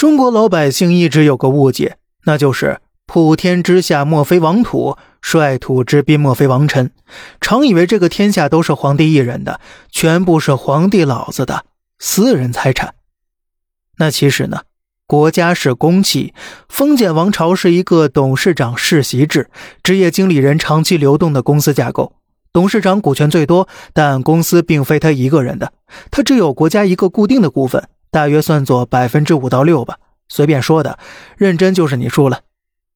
中国老百姓一直有个误解，那就是普天之下莫非王土，率土之滨莫非王臣，常以为这个天下都是皇帝一人的，全部是皇帝老子的私人财产。那其实呢，国家是公器，封建王朝是一个董事长世袭制、职业经理人长期流动的公司架构。董事长股权最多，但公司并非他一个人的，他只有国家一个固定的股份。大约算作百分之五到六吧，随便说的，认真就是你输了。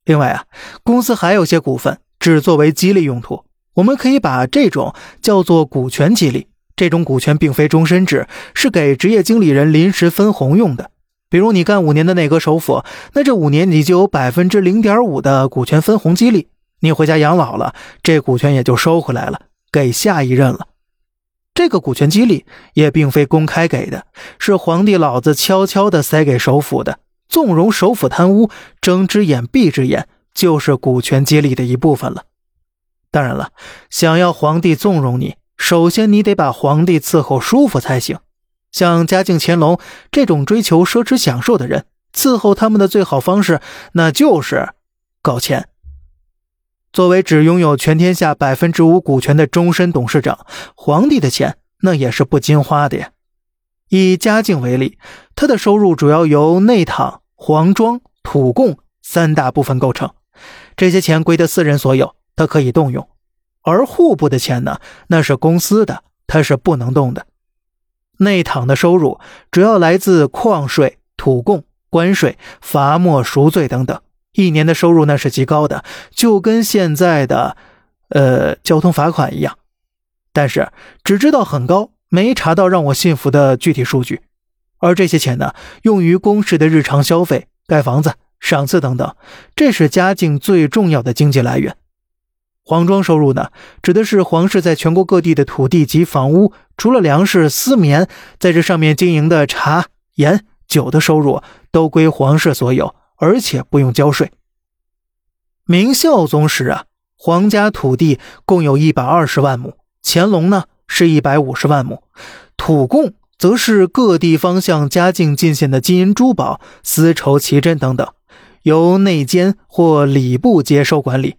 另外啊，公司还有些股份只作为激励用途，我们可以把这种叫做股权激励。这种股权并非终身制，是给职业经理人临时分红用的。比如你干五年的内阁首辅，那这五年你就有百分之零点五的股权分红激励。你回家养老了，这股权也就收回来了，给下一任了。这个股权激励也并非公开给的，是皇帝老子悄悄地塞给首辅的，纵容首辅贪污，睁只眼闭只眼，就是股权激励的一部分了。当然了，想要皇帝纵容你，首先你得把皇帝伺候舒服才行。像嘉靖、乾隆这种追求奢侈享受的人，伺候他们的最好方式，那就是搞钱。作为只拥有全天下百分之五股权的终身董事长，皇帝的钱那也是不禁花的呀。以嘉靖为例，他的收入主要由内帑、皇庄、土贡三大部分构成，这些钱归他私人所有，他可以动用；而户部的钱呢，那是公司的，他是不能动的。内帑的收入主要来自矿税、土贡、关税、罚没、赎罪等等。一年的收入那是极高的，就跟现在的，呃，交通罚款一样。但是只知道很高，没查到让我信服的具体数据。而这些钱呢，用于公事的日常消费，盖房子、赏赐等等，这是嘉靖最重要的经济来源。皇庄收入呢，指的是皇室在全国各地的土地及房屋，除了粮食、丝棉，在这上面经营的茶、盐、酒的收入，都归皇室所有。而且不用交税。明孝宗时啊，皇家土地共有一百二十万亩，乾隆呢是一百五十万亩，土贡则是各地方向嘉靖进献的金银珠宝、丝绸奇珍等等，由内监或礼部接收管理。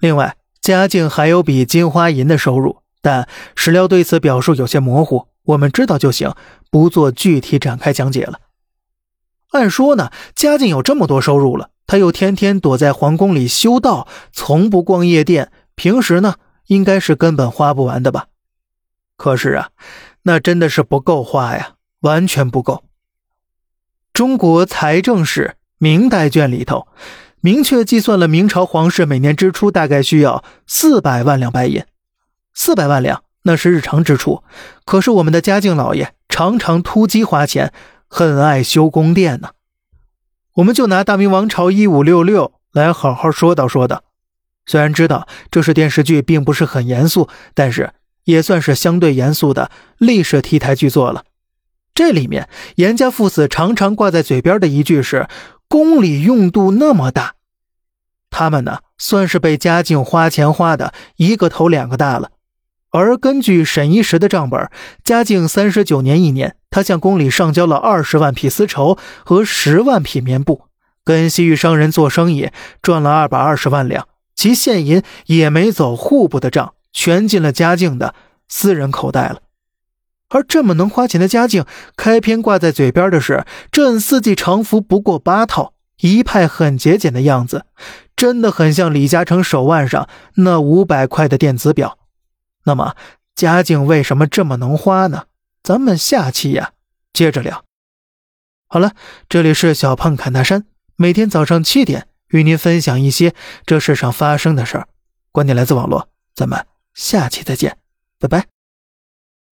另外，嘉靖还有笔金花银的收入，但史料对此表述有些模糊，我们知道就行，不做具体展开讲解了。按说呢，嘉靖有这么多收入了，他又天天躲在皇宫里修道，从不逛夜店，平时呢，应该是根本花不完的吧？可是啊，那真的是不够花呀，完全不够。中国财政史明代卷里头，明确计算了明朝皇室每年支出大概需要四百万两白银，四百万两那是日常支出，可是我们的嘉靖老爷常常突击花钱。很爱修宫殿呢，我们就拿大明王朝一五六六来好好说道说道。虽然知道这是电视剧，并不是很严肃，但是也算是相对严肃的历史题材剧作了。这里面严家父子常常挂在嘴边的一句是“宫里用度那么大”，他们呢算是被嘉靖花钱花的一个头两个大了。而根据沈一石的账本，嘉靖三十九年一年，他向宫里上交了二十万匹丝绸和十万匹棉布，跟西域商人做生意赚了二百二十万两，其现银也没走户部的账，全进了嘉靖的私人口袋了。而这么能花钱的嘉靖，开篇挂在嘴边的是“朕四季常服不过八套”，一派很节俭的样子，真的很像李嘉诚手腕上那五百块的电子表。那么，嘉靖为什么这么能花呢？咱们下期呀接着聊。好了，这里是小胖侃大山，每天早上七点与您分享一些这世上发生的事儿，观点来自网络。咱们下期再见，拜拜。